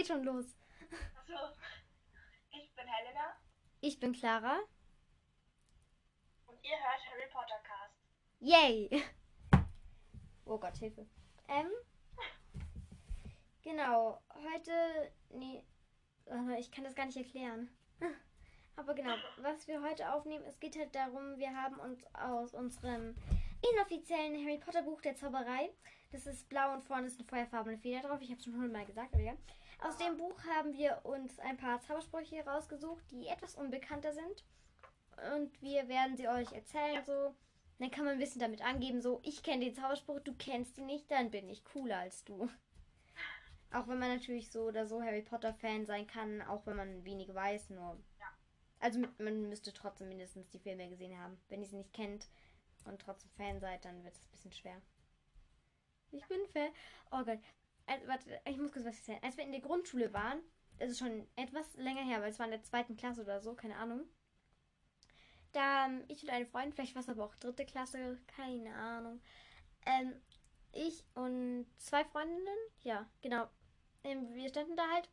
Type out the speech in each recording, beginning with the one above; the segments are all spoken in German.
geht schon los. Achso. Ich bin Helena Ich bin Clara. und ihr hört Harry Potter Cast. Yay! Oh Gott, Hilfe. Ähm. Genau, heute. Nee. Ich kann das gar nicht erklären. Aber genau, was wir heute aufnehmen, es geht halt darum, wir haben uns aus unserem inoffiziellen Harry Potter Buch der Zauberei, das ist blau und vorne ist eine feuerfarbene Feder drauf, ich habe schon hundertmal gesagt, aber egal. Aus dem Buch haben wir uns ein paar Zaubersprüche rausgesucht, die etwas unbekannter sind. Und wir werden sie euch erzählen, so. Dann kann man ein bisschen damit angeben, so, ich kenne den Zauberspruch, du kennst ihn nicht, dann bin ich cooler als du. Auch wenn man natürlich so oder so Harry Potter Fan sein kann, auch wenn man wenig weiß, nur. Ja. Also man müsste trotzdem mindestens die Filme gesehen haben. Wenn ihr sie nicht kennt und trotzdem Fan seid, dann wird es ein bisschen schwer. Ich bin Fan. Oh Gott. Also, warte, ich muss kurz was erzählen. Als wir in der Grundschule waren, das ist schon etwas länger her, weil es war in der zweiten Klasse oder so, keine Ahnung. Da ähm, ich und eine Freundin, vielleicht war es aber auch dritte Klasse, keine Ahnung. Ähm, ich und zwei Freundinnen, ja, genau. Ähm, wir standen da halt.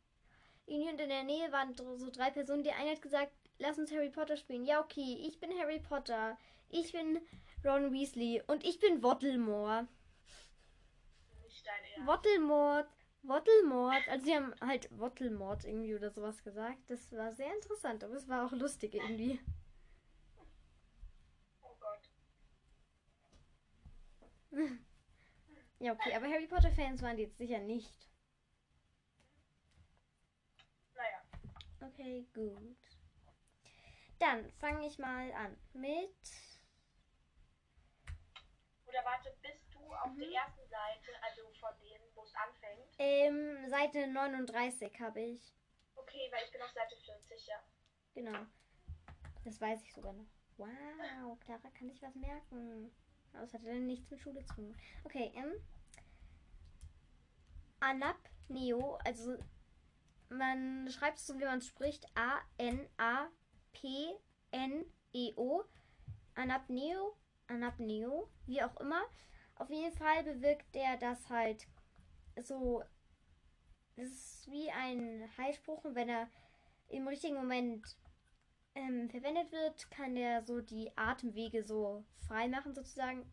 Und in der Nähe waren so drei Personen. Die eine hat gesagt, lass uns Harry Potter spielen. Ja, okay, ich bin Harry Potter. Ich bin Ron Weasley. Und ich bin Ernst. Voldemort. Voldemort. Also sie haben halt Voldemort irgendwie oder sowas gesagt. Das war sehr interessant, aber es war auch lustig irgendwie. Oh Gott. Ja, okay, aber Harry Potter Fans waren die jetzt sicher nicht. Naja. Okay, gut. Dann fange ich mal an mit. Oder warte, bist du auf Mhm. der ersten Seite, also von denen, wo es anfängt? Ähm, Seite 39 habe ich. Okay, weil ich bin auf Seite 40, ja. Genau. Das weiß ich sogar noch. Wow, Clara kann sich was merken. Aber es hat dann nichts mit Schule zu tun. Okay, ähm. Anapneo, also man schreibt es so, wie man es spricht. A-N-A-P-N-E-O. Anapneo, Anapneo, wie auch immer. Auf jeden Fall bewirkt der das halt so. Es ist wie ein Heilspruch und wenn er im richtigen Moment ähm, verwendet wird, kann der so die Atemwege so frei machen sozusagen.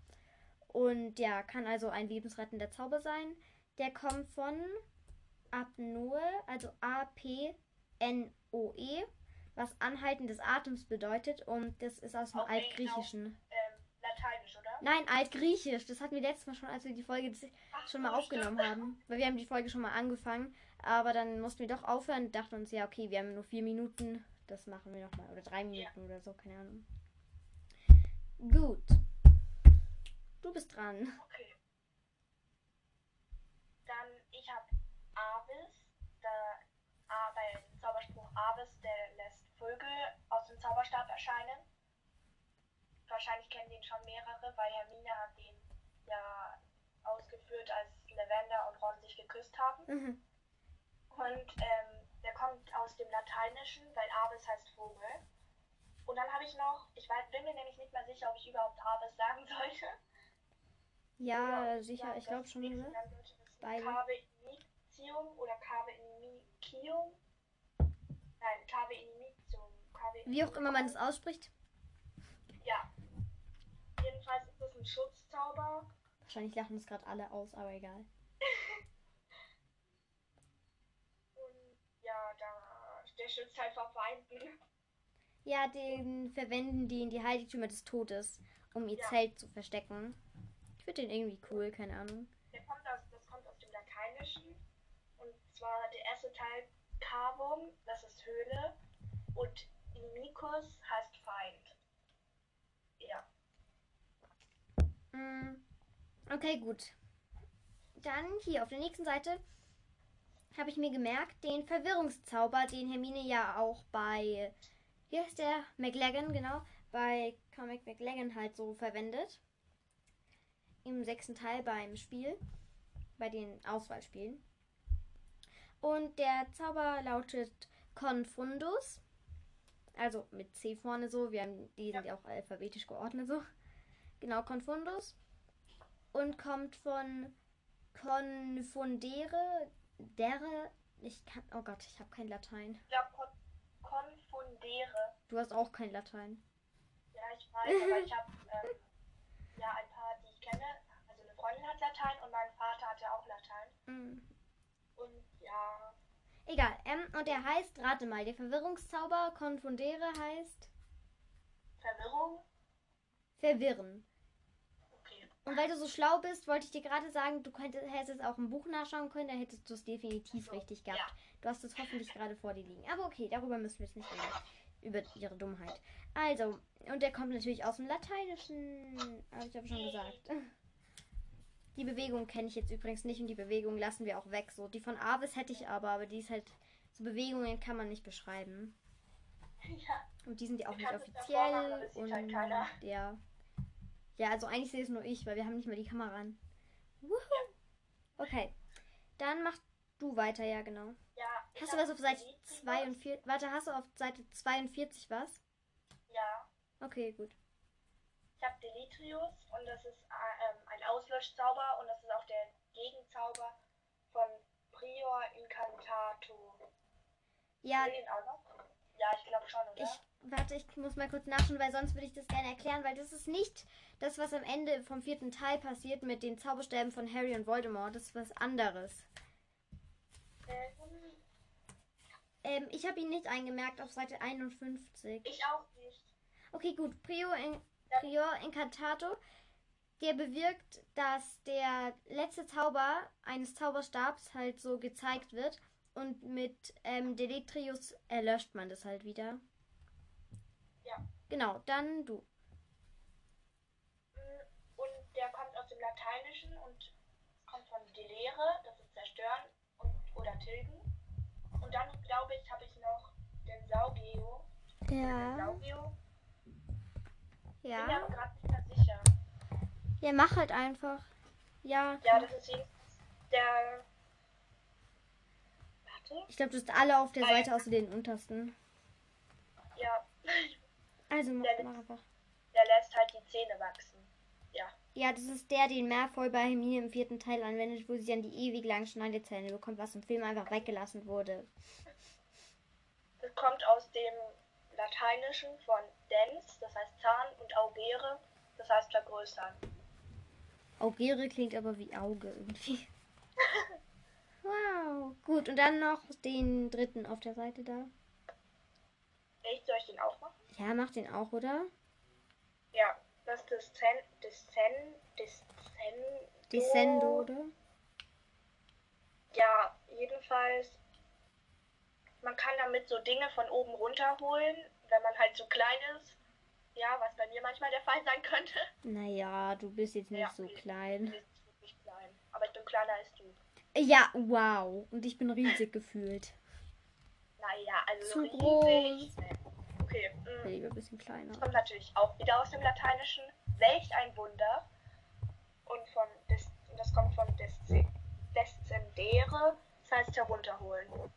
Und der kann also ein lebensrettender Zauber sein. Der kommt von Apnoe, also A-P-N-O-E, was Anhalten des Atems bedeutet. Und das ist aus dem Auf Altgriechischen. Nein, Altgriechisch. Das hatten wir letztes Mal schon, als wir die Folge Ach schon mal aufgenommen stimmt. haben. Weil wir haben die Folge schon mal angefangen. Aber dann mussten wir doch aufhören und dachten uns, ja, okay, wir haben nur vier Minuten. Das machen wir nochmal. Oder drei Minuten oder so, keine Ahnung. Gut. Du bist dran. Okay. Dann, ich habe Avis. Da, A, bei Zauberspruch Avis, der lässt Vögel aus dem Zauberstab erscheinen. Wahrscheinlich kennen den schon mehrere, weil Hermine hat den ja ausgeführt, als Lavender und Ron sich geküsst haben. Mhm. Und ähm, der kommt aus dem Lateinischen, weil Avis heißt Vogel. Und dann habe ich noch, ich weiß, bin mir nämlich nicht mehr sicher, ob ich überhaupt Avis sagen sollte. Ja, ob sicher. sagen Ich glaube schon. Ne? Beide. Cave Initium oder Cave Inicium. Nein, Cave. Cave Wie auch immer man das ausspricht. Ja. Jedenfalls ist es ein Schutzzauber. Wahrscheinlich lachen das gerade alle aus, aber egal. Und ja, da, der schützt halt vor Feinden. Ja, den verwenden die in die Heiligtümer des Todes, um ihr Ja. Zelt zu verstecken. Ich finde den irgendwie cool, keine Ahnung. Der kommt aus, das kommt aus dem Lateinischen. Und zwar der erste Teil Cavum, das ist Höhle. Und Inimicus heißt Feind. Ja. Mm, Okay, gut. Dann hier auf der nächsten Seite habe ich mir gemerkt, den Verwirrungszauber, den Hermine ja auch bei, wie heißt der? McLagan, genau, bei Comic McLagan halt so verwendet. Im sechsten Teil beim Spiel, bei den Auswahlspielen. Und der Zauber lautet Confundus. Also mit C vorne so. Wir haben die sind ja auch alphabetisch geordnet so. Genau, Confundus. Und kommt von confundere, dere, Ich kann. Oh Gott, ich habe kein Latein. Ich glaube, kon konfundere. Du hast auch kein Latein. Ja, ich weiß, aber ich habe ähm, ja ein paar, die ich kenne. Also eine Freundin hat Latein und mein Vater hatte auch Latein. Mm. Und ja, Egal. Ähm, und der heißt, rate mal, der Verwirrungszauber Confundere heißt Verwirrung. Verwirren. Okay. Und weil du so schlau bist, wollte ich dir gerade sagen, du könntest, hättest auch im Buch nachschauen können, da hättest du es definitiv So, richtig gehabt. ja. Du hast es hoffentlich gerade vor dir liegen. Aber okay, darüber müssen wir jetzt nicht reden. Über ihre Dummheit. Also, und der kommt natürlich aus dem Lateinischen. Habe ich aber schon gesagt. Die Bewegung kenne ich jetzt übrigens nicht und die Bewegung lassen wir auch weg. So, die von Avis hätte ich aber, aber die ist halt. So Bewegungen kann man nicht beschreiben. Ja. Und die sind ja auch Ich nicht machen, offiziell. aber das sieht Und halt ja. Ja, also eigentlich sehe es nur ich, weil wir haben nicht mal die Kamera an. Wuhu. Okay. Dann mach du weiter, ja genau. Ja. Hast du was auf Seite Deletrius. 42? Warte, hast du auf Seite 42 was? Ja. Okay, gut. Ich habe Deletrius und das ist äh, ähm, ein Auslöschzauber und das ist auch der Gegenzauber von Prior Incantato. Ja, Den auch noch? Ja, ich glaube schon, oder? ich warte, ich muss mal kurz nachschauen, weil sonst würde ich das gerne erklären, weil das ist nicht das, was am Ende vom vierten Teil passiert mit den Zauberstäben von Harry und Voldemort. Das ist was anderes. Ähm, Ähm, ich habe ihn nicht eingemerkt auf Seite 51. ich auch nicht. Okay, gut. Prior, in, Prior Incantato, der bewirkt, dass der letzte Zauber eines Zauberstabs halt so gezeigt wird. Und mit ähm, Deletrius erlöscht man das halt wieder. Ja. Genau, dann du. Mm, Und der kommt aus dem Lateinischen und kommt von delere, das ist zerstören und, oder tilgen. Und dann, glaube ich, habe ich noch den Saugeo. Den Saugeo. Bin mir aber gerade nicht mehr sicher. Ja, mach halt einfach. Ja. Ja, das ist der. Warte. Ich glaube, du hast alle auf der Seite außer den untersten. Ja, Also mach, Der- mach einfach. der lässt halt die Zähne wachsen. Ja. Ja, das ist der, den Malfoy bei Hermine im vierten Teil anwendet, wo sie dann die ewig langen Schneidezähne bekommt, was im Film einfach weggelassen wurde. Das kommt aus dem Lateinischen von dens, das heißt Zahn, und augere, das heißt vergrößern. Augere klingt aber wie Auge irgendwie. wow. Gut, und dann noch den dritten auf der Seite da. Echt, soll ich den auch machen? Ja, mach den auch, oder? Ja, das ist das Zen, das Zen, das Zen. Descendo, oder? Ja, jedenfalls, man kann damit so Dinge von oben runterholen, wenn man halt zu klein ist. Ja, was bei mir manchmal der Fall sein könnte. Naja, du bist jetzt nicht Ja. so Du klein. bist wirklich klein. Aber ich bin kleiner als du. Ja, wow. Und ich bin riesig gefühlt. Naja, also Zu riesig. groß. Nee. Okay, mm. Lieber ein bisschen kleiner. kommt natürlich auch wieder aus dem Lateinischen. Welch ein Wunder. Und von des, das kommt von desce- descendere, das heißt herunterholen. Wow.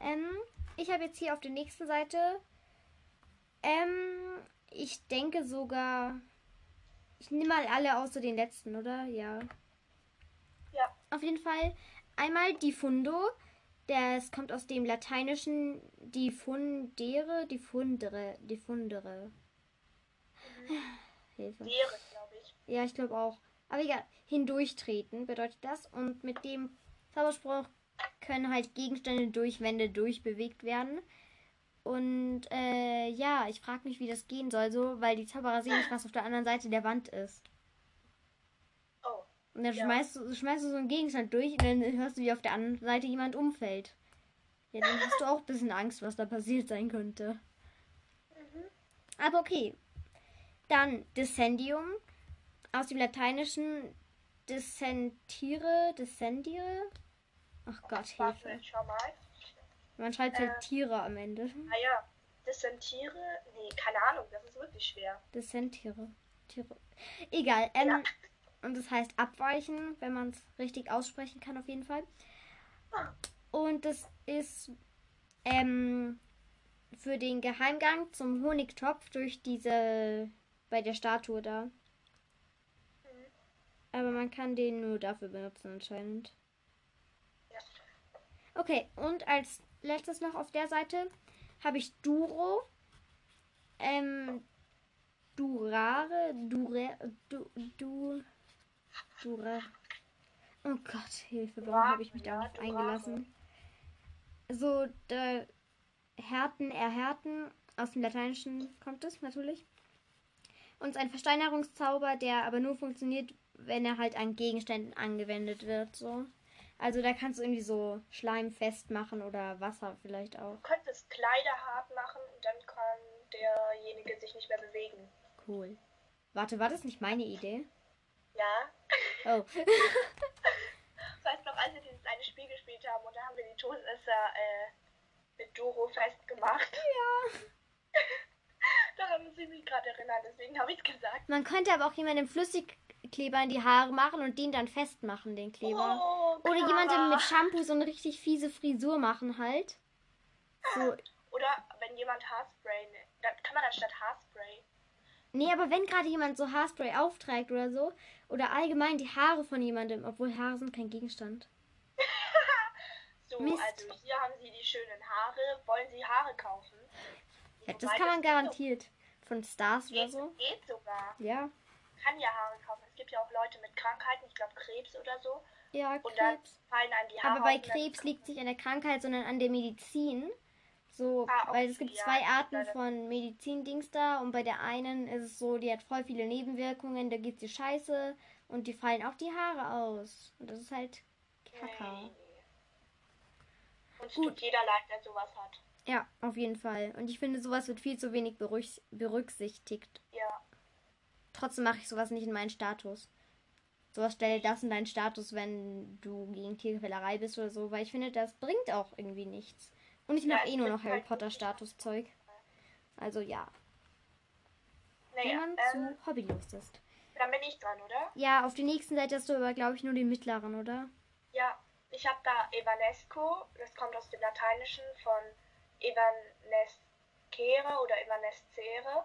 Ähm, ich habe jetzt hier auf der nächsten Seite. Ähm, ich denke sogar. Ich nehme mal alle außer den letzten, oder? Ja. Ja. Auf jeden Fall einmal diffundo. Das kommt aus dem Lateinischen diffundere, diffundere, diffundere. Hilfe. Wäre, glaube ich. Ja, ich glaube auch. Aber egal, hindurchtreten bedeutet das. Und mit dem Zauberspruch können halt Gegenstände durch Wände durchbewegt werden. Und äh, ja, ich frage mich, wie das gehen soll, so, weil die Zauberer sehen nicht, was auf der anderen Seite der Wand ist. Oh, Und dann Ja. schmeißt, du, schmeißt du so einen Gegenstand durch und dann hörst du, wie auf der anderen Seite jemand umfällt. Ja, dann hast du auch ein bisschen Angst, was da passiert sein könnte. Aber okay. Dann Descendium. Aus dem Lateinischen Descentire, Descendire. Ach Gott, warte, Hilfe. ich schau mal. Man schreibt halt Äh. Tiere am Ende. Naja, Dissentiere, nee, keine Ahnung, das ist wirklich schwer. Descentiere. Tiere. Egal. Ähm, Ja. Und das heißt abweichen, wenn man es richtig aussprechen kann, auf jeden Fall. Ah. Und das ist ähm, für den Geheimgang zum Honigtopf durch diese bei der Statue da. Aber man kann den nur dafür benutzen anscheinend. Ja. Okay, und als letztes noch auf der Seite habe ich Duro. Ähm, Durare, Dure, du, du, Dura. Oh Gott, Hilfe, warum habe ich mich darauf Durare. eingelassen? So, der Härten, erhärten, aus dem Lateinischen kommt es natürlich. Und ein Versteinerungszauber, der aber nur funktioniert, wenn er halt an Gegenständen angewendet wird, so. Also da kannst du irgendwie so Schleim festmachen oder Wasser vielleicht auch. Du könntest Kleider hart machen und dann kann derjenige sich nicht mehr bewegen. Cool. Warte, war das nicht meine Idee? Ja. Oh. Weißt du noch, als wir dieses eine Spiel gespielt haben und da haben wir die Todesser äh, mit Doro festgemacht. ja. Daran muss ich mich gerade erinnern, deswegen habe ich es gesagt. Man könnte aber auch jemandem Flüssigkleber in die Haare machen und den dann festmachen, den Kleber. Oh, Oder jemandem mit Shampoo so eine richtig fiese Frisur machen halt. So. Oder wenn jemand Haarspray, ne- dann kann man anstatt Haarspray. Nee, aber wenn gerade jemand so Haarspray aufträgt oder so, oder allgemein die Haare von jemandem, obwohl Haare sind kein Gegenstand. So, Mist. also hier haben sie die schönen Haare. Wollen sie Haare kaufen? Ja, das kann man garantiert. Von Stars oder Geht, so. geht sogar. Ja. Kann ja Haare kaufen. Gibt ja auch Leute mit Krankheiten, ich glaube Krebs oder so. Ja, Und Krebs. fallen einem die Haare Aber bei Krebs liegt es nicht an der Krankheit, sondern an der Medizin. So, Ah, weil es okay, gibt ja, zwei Arten von Medizindings da und bei der einen ist es so, die hat voll viele Nebenwirkungen, da geht's dir scheiße und die fallen auch die Haare aus. Und das ist halt Kacke. Nee. Und es Gut. tut jeder leid, der sowas hat. Ja, auf jeden Fall. Und ich finde, sowas wird viel zu wenig berücksichtigt. Ja. Trotzdem mache ich sowas nicht in meinen Status. Sowas stelle das in deinen Status, wenn du gegen Tierquälerei bist oder so, weil ich finde, das bringt auch irgendwie nichts. Und ich Ja, mache es eh nur noch Harry halt Potter Status-Zeug. Also ja, Naja, wenn man ähm, zu hobbylos ist. dann bin ich dran, oder? Ja, auf der nächsten Seite hast du aber, glaube ich, nur den mittleren, oder? Ja, ich habe da Evanesco, das kommt aus dem Lateinischen von Evanescere oder Evanescere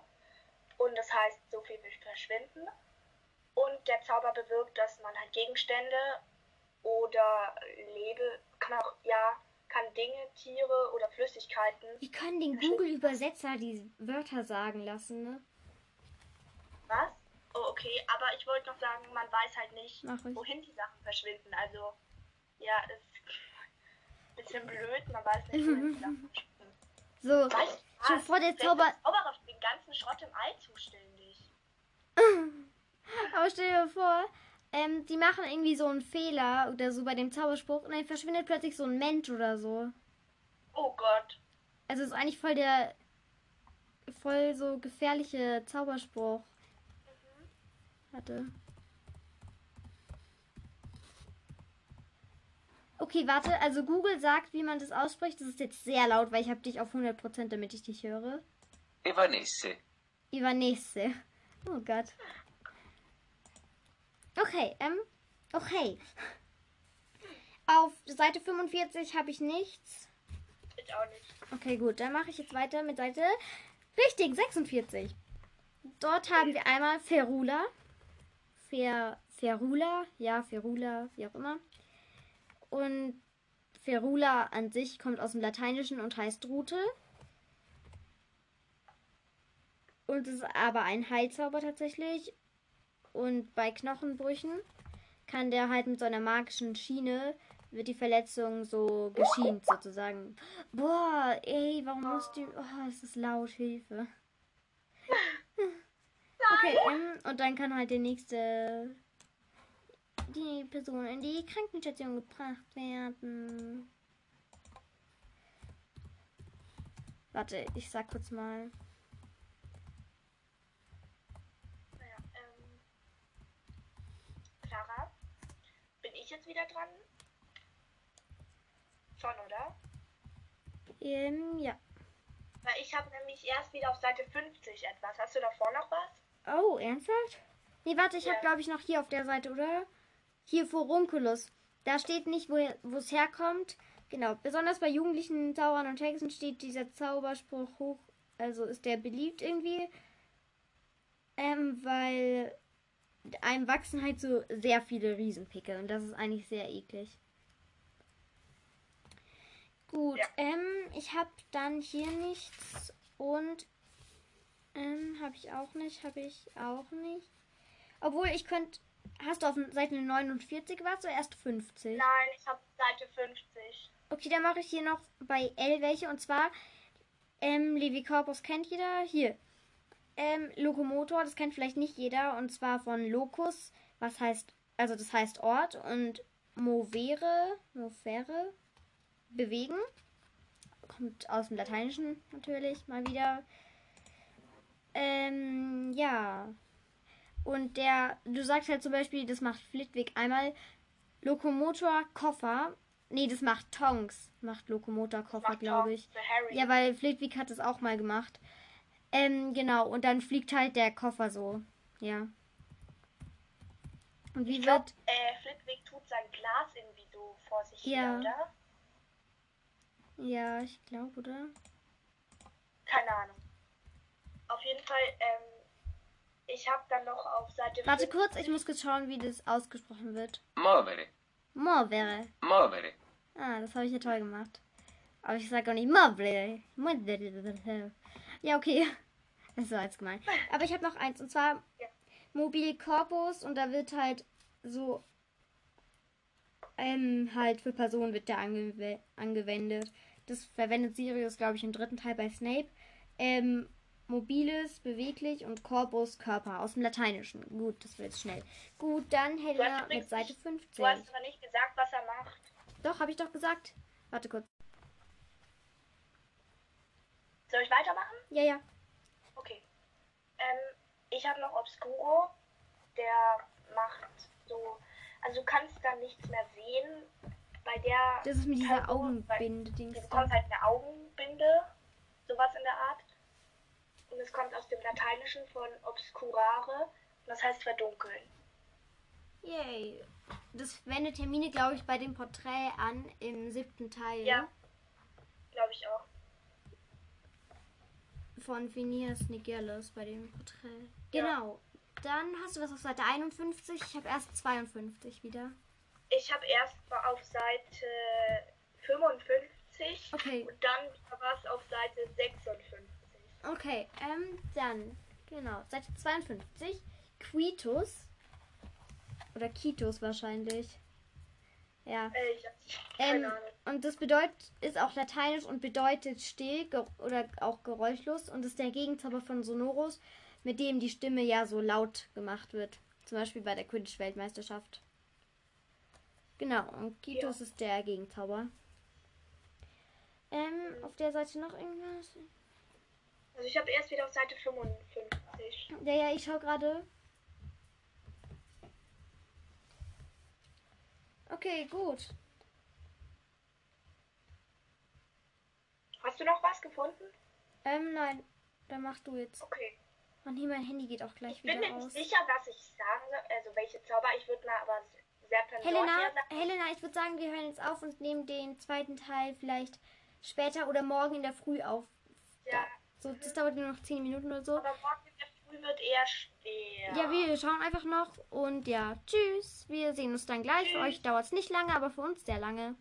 und das heißt so viel wie verschwinden. Und der Zauber bewirkt, dass man halt Gegenstände oder Lebe, kann auch, ja, kann Dinge, Tiere oder Flüssigkeiten. Wir können den Google-Übersetzer die Wörter sagen lassen, ne? Was? Oh, okay, aber ich wollte noch sagen, man weiß halt nicht, wohin die Sachen verschwinden. Also, ja, ist ein bisschen blöd, man weiß nicht, wohin die Sachen verschwinden. So, Weißt du schon was? vor der Zauber... Zauberer für den ganzen Schrott im All zuständig. Aber stell dir vor, ähm, die machen irgendwie so einen Fehler oder so bei dem Zauberspruch und dann verschwindet plötzlich so ein Mensch oder so. Oh Gott. Also ist eigentlich voll der voll so gefährliche Zauberspruch. Warte. Okay, warte. Also Google sagt, wie man das ausspricht. Das ist jetzt sehr laut, weil ich habe dich auf 100%, damit ich dich höre. Evanesse. Ivanese. Oh Gott. Okay, ähm, okay. Auf Seite 45 habe ich nichts. Ich auch nicht. Okay, gut, dann mache ich jetzt weiter mit Seite richtig 46. Dort haben wir einmal Ferula. Fer, Ferula, ja, Ferula, wie auch immer. Und Ferula an sich kommt aus dem Lateinischen und heißt Rute. Und ist aber ein Heilzauber tatsächlich. Und bei Knochenbrüchen kann der halt mit so einer magischen Schiene wird die Verletzung so geschient sozusagen. Boah, ey, warum musst du. Oh, es ist laut, Hilfe. Okay, und dann kann halt der nächste. Die Person in die Krankenstation gebracht werden. Warte, ich sag kurz mal. Naja, ähm. Clara? Bin ich jetzt wieder dran? Schon, oder? Ähm, ja. Weil ich habe nämlich erst wieder auf Seite 50 etwas. Hast du davor noch was? Oh, ernsthaft? Nee, warte, ich Ja. habe glaube ich noch hier auf der Seite, oder? Hier Furunculus. Da steht nicht, wo wo es herkommt. Genau, besonders bei jugendlichen Zauberern und Hexen steht dieser Zauberspruch hoch, also ist der beliebt irgendwie. Ähm, weil einem wachsen halt so sehr viele Riesenpickel und das ist eigentlich sehr eklig. Gut, Ja. ähm, ich habe dann hier nichts und ähm, habe ich auch nicht, habe ich auch nicht. Obwohl ich könnte, hast du auf Seite 49 was oder erst 50? Nein, ich habe Seite 50. Okay, dann mache ich hier noch bei L welche. Und zwar, ähm, Levi Corpus kennt jeder. Hier. Ähm, Lokomotor, das kennt vielleicht nicht jeder. Und zwar von Locus, was heißt, also das heißt Ort. Und Movere, Movere, bewegen. Kommt aus dem Lateinischen natürlich mal wieder. Ähm, ja. Und der, du sagst halt zum Beispiel, das macht Flitwick einmal Lokomotor, Koffer. Nee, das macht Tonks. Macht Lokomotor, Koffer, glaube ich. Ja, weil Flitwick hat es auch mal gemacht. Ähm, genau. Und dann fliegt halt der Koffer so. Ja. Und wie ich glaube, wird. äh, Flitwick tut sein Glas irgendwie so vor sich Ja. her, oder? Ja, ich glaube, oder? Keine Ahnung. Auf jeden Fall, ähm, ich habe dann noch auf Seite Warte 50 kurz, ich muss kurz schauen, wie das ausgesprochen wird. Muovere, Morvere. muovere. Ah, das habe ich ja toll gemacht. Aber ich sage auch nicht Morvere. Ja, okay. Das war jetzt gemein. Aber ich habe noch eins und zwar Ja. Mobil Corpus und da wird halt so ähm, halt für Personen wird der angew angewendet. Das verwendet Sirius, glaube ich, im dritten Teil bei Snape. Ähm, mobiles, beweglich und Corpus, Körper aus dem Lateinischen. Gut, das wird jetzt schnell. Gut, dann Helena mit Seite nicht- 50. Du hast aber nicht gesagt, was er macht. Doch, habe ich doch gesagt. Warte kurz. Soll ich weitermachen? Ja, ja. Okay. Ähm, ich habe noch Obscuro. Der macht so. Also du kannst da nichts mehr sehen. Bei der. Das ist mit dieser Augenbinde-Dings. Du bekommst halt eine Augenbinde. Sowas in der Art. Und es kommt aus dem Lateinischen von obscurare. Und das heißt verdunkeln. Yay. Das wendet Termine, glaube ich, bei dem Porträt an im siebten Teil Ja. Glaube ich auch. von Phineas Nigellus bei dem Porträt. Genau. Dann hast du was auf Seite 51. Ich habe erst 52 wieder. Ich habe erst mal auf Seite 55 Okay. und dann war es auf Seite 56. Okay, ähm, dann, genau, Seite 52. Quitus. Oder Kitus wahrscheinlich. Ja. Äh, Ähm, und das bedeutet, ist auch lateinisch und bedeutet still oder auch geräuschlos und ist der Gegenzauber von Sonorus, mit dem die Stimme ja so laut gemacht wird. Zum Beispiel bei der Quidditch-Weltmeisterschaft. Genau, und Kitos ist der Gegenzauber. Ähm, auf der Seite noch irgendwas? Also ich habe erst wieder auf Seite 55. Ja, ja, ich schau gerade. Okay, gut. Hast du noch was gefunden? Ähm, nein, dann mach du jetzt. Okay. Mann, hier, mein Handy geht auch gleich Ich bin wieder mir nicht aus. sicher, was ich sagen soll, also welche Zauber. Ich würde mal aber sehr Helena, sagen. Helena, ich würde sagen, wir hören jetzt auf und nehmen den zweiten Teil vielleicht später oder morgen in der Früh auf. Ja, So, das dauert nur noch 10 Minuten oder so. aber morgen in der Früh wird eher schwer. Ja, wir schauen einfach noch und ja, tschüss. Wir sehen uns dann gleich. Für euch dauert es nicht lange, aber für uns sehr lange.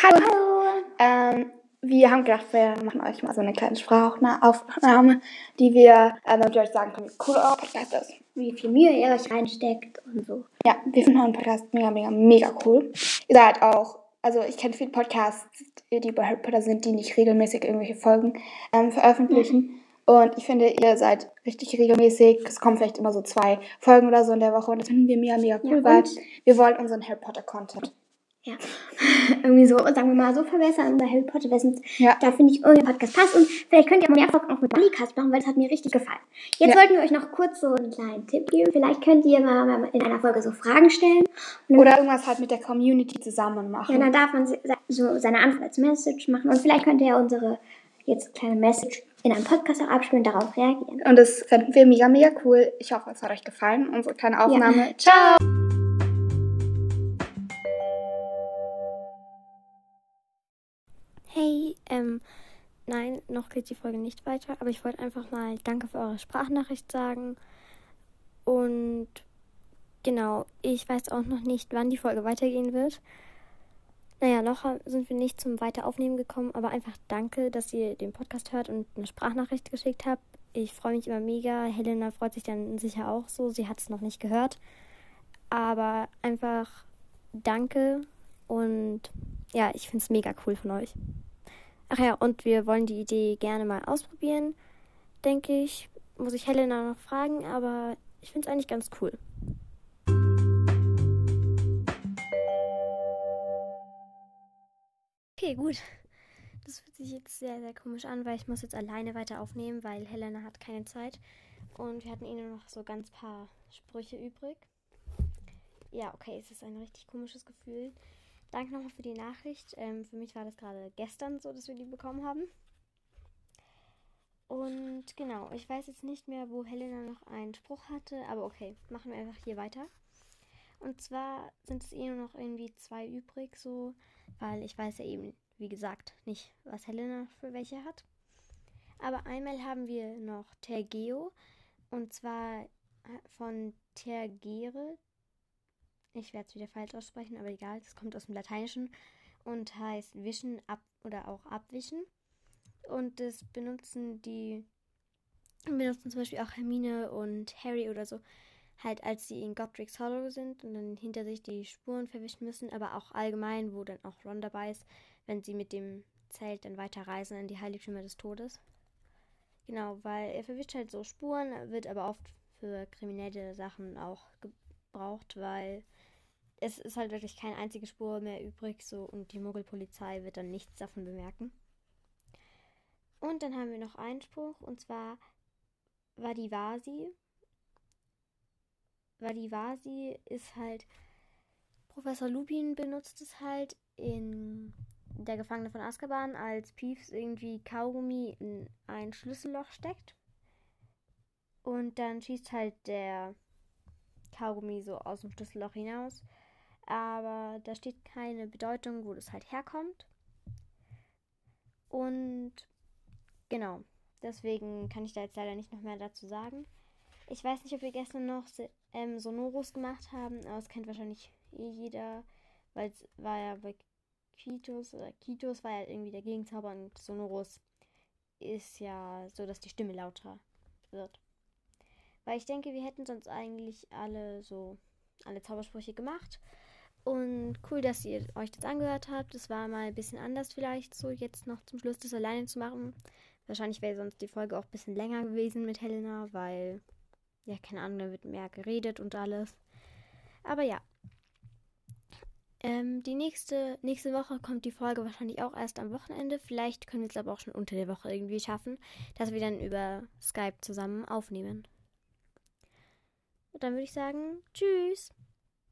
Hallo. Ähm, wir haben gedacht, wir machen euch mal so eine kleine Sprachaufnahme, die wir, äh, damit wir euch sagen können, wie cool euer Podcast ist. wie viel Mühe ihr euch reinsteckt und so. Ja, wir finden euren Podcast mega, mega, mega cool. Ihr seid auch, also ich kenne viele Podcasts, die bei Harry Potter sind, die nicht regelmäßig irgendwelche Folgen ähm, veröffentlichen. Und ich finde, ihr seid richtig regelmäßig. Es kommen vielleicht immer so zwei Folgen oder so in der Woche. Und das finden wir mega, mega cool, Ja, weil wir wollen unseren Harry Potter Content. Ja. irgendwie so, sagen wir mal, so verbessern bei Harry Potter Wissen. Ja. Da finde ich, euer Podcast passt. Und vielleicht könnt ihr mehr Folgen auch mit Ballicast machen, weil das hat mir richtig gefallen. Jetzt Ja. wollten wir euch noch kurz so einen kleinen Tipp geben. Vielleicht könnt ihr mal mal in einer Folge so Fragen stellen. Und Oder irgendwas halt mit der Community zusammen machen. Ja, dann darf man so seine Antwort als Message machen. Und vielleicht könnt ihr unsere jetzt kleine Message in einem Podcast auch abspielen, darauf reagieren. Und das fänden wir mega, mega cool. Ich hoffe, es hat euch gefallen, unsere kleine Aufnahme. Ciao! Hey, ähm, nein, noch geht die Folge nicht weiter, aber ich wollte einfach mal Danke für eure Sprachnachricht sagen. Und genau, ich weiß auch noch nicht, wann die Folge weitergehen wird. Naja, noch sind wir nicht zum Weiteraufnehmen gekommen, aber einfach danke, dass ihr den Podcast hört und eine Sprachnachricht geschickt habt. Ich freue mich immer mega. Helena freut sich dann sicher auch so. Sie hat es noch nicht gehört. Aber einfach danke und ja, ich finde es mega cool von euch. Ach ja, und wir wollen die Idee gerne mal ausprobieren. Denke ich, muss ich Helena noch fragen, aber ich finde es eigentlich ganz cool. Okay, gut. Das fühlt sich jetzt sehr, sehr komisch an, weil ich muss jetzt alleine weiter aufnehmen, weil Helena hat keine Zeit. Und wir hatten eh nur noch so ganz paar Sprüche übrig. Ja, okay, es ist ein richtig komisches Gefühl. Danke nochmal für die Nachricht. Ähm, für mich war das gerade gestern so, dass wir die bekommen haben. Und genau, ich weiß jetzt nicht mehr, wo Helena noch einen Spruch hatte, aber okay, machen wir einfach hier weiter. Und zwar sind es eh nur noch irgendwie zwei übrig, so, weil ich weiß ja eben, wie gesagt, nicht, was Helena für welche hat. Aber einmal haben wir noch Tergeo, und zwar von Tergere. Ich werde es wieder falsch aussprechen, aber egal, das kommt aus dem Lateinischen und heißt wischen ab oder auch abwischen. Und das benutzen die, benutzen zum Beispiel auch Hermine und Harry oder so, halt als sie in Godric's Hollow sind und dann hinter sich die Spuren verwischen müssen, aber auch allgemein, wo dann auch Ron dabei ist, wenn sie mit dem Zelt dann weiter reisen in die Heiligtümer des Todes. Genau, weil er verwischt halt so Spuren, wird aber oft für kriminelle Sachen auch gebraucht, weil es ist halt wirklich keine einzige Spur mehr übrig, so und die Muggelpolizei wird dann nichts davon bemerken. Und dann haben wir noch einen Spruch, und zwar Vadivasi. Vadivasi ist halt, Professor Lupin benutzt es halt in Der Gefangene von Azkaban, als Peeves irgendwie Kaugummi in ein Schlüsselloch steckt. Und dann schießt halt der Kaugummi so aus dem Schlüsselloch hinaus. Aber da steht keine Bedeutung, wo das halt herkommt. Und Genau. Deswegen kann ich da jetzt leider nicht noch mehr dazu sagen. Ich weiß nicht, ob wir gestern noch ähm, Sonoros gemacht haben, aber es kennt wahrscheinlich eh jeder, weil es war ja bei Kitos oder Kitos war ja irgendwie der Gegenzauber und Sonoros ist ja so, dass die Stimme lauter wird. Weil ich denke, wir hätten sonst eigentlich alle so alle Zaubersprüche gemacht. Und cool, dass ihr euch das angehört habt. Es war mal ein bisschen anders vielleicht so, jetzt noch zum Schluss das alleine zu machen. Wahrscheinlich wäre sonst die Folge auch ein bisschen länger gewesen mit Helena, weil, ja, keine Ahnung, da wird mehr geredet und alles. Aber ja. Ähm, die nächste, nächste Woche kommt die Folge wahrscheinlich auch erst am Wochenende. Vielleicht können wir es aber auch schon unter der Woche irgendwie schaffen, dass wir dann über Skype zusammen aufnehmen. Und dann würde ich sagen, tschüss.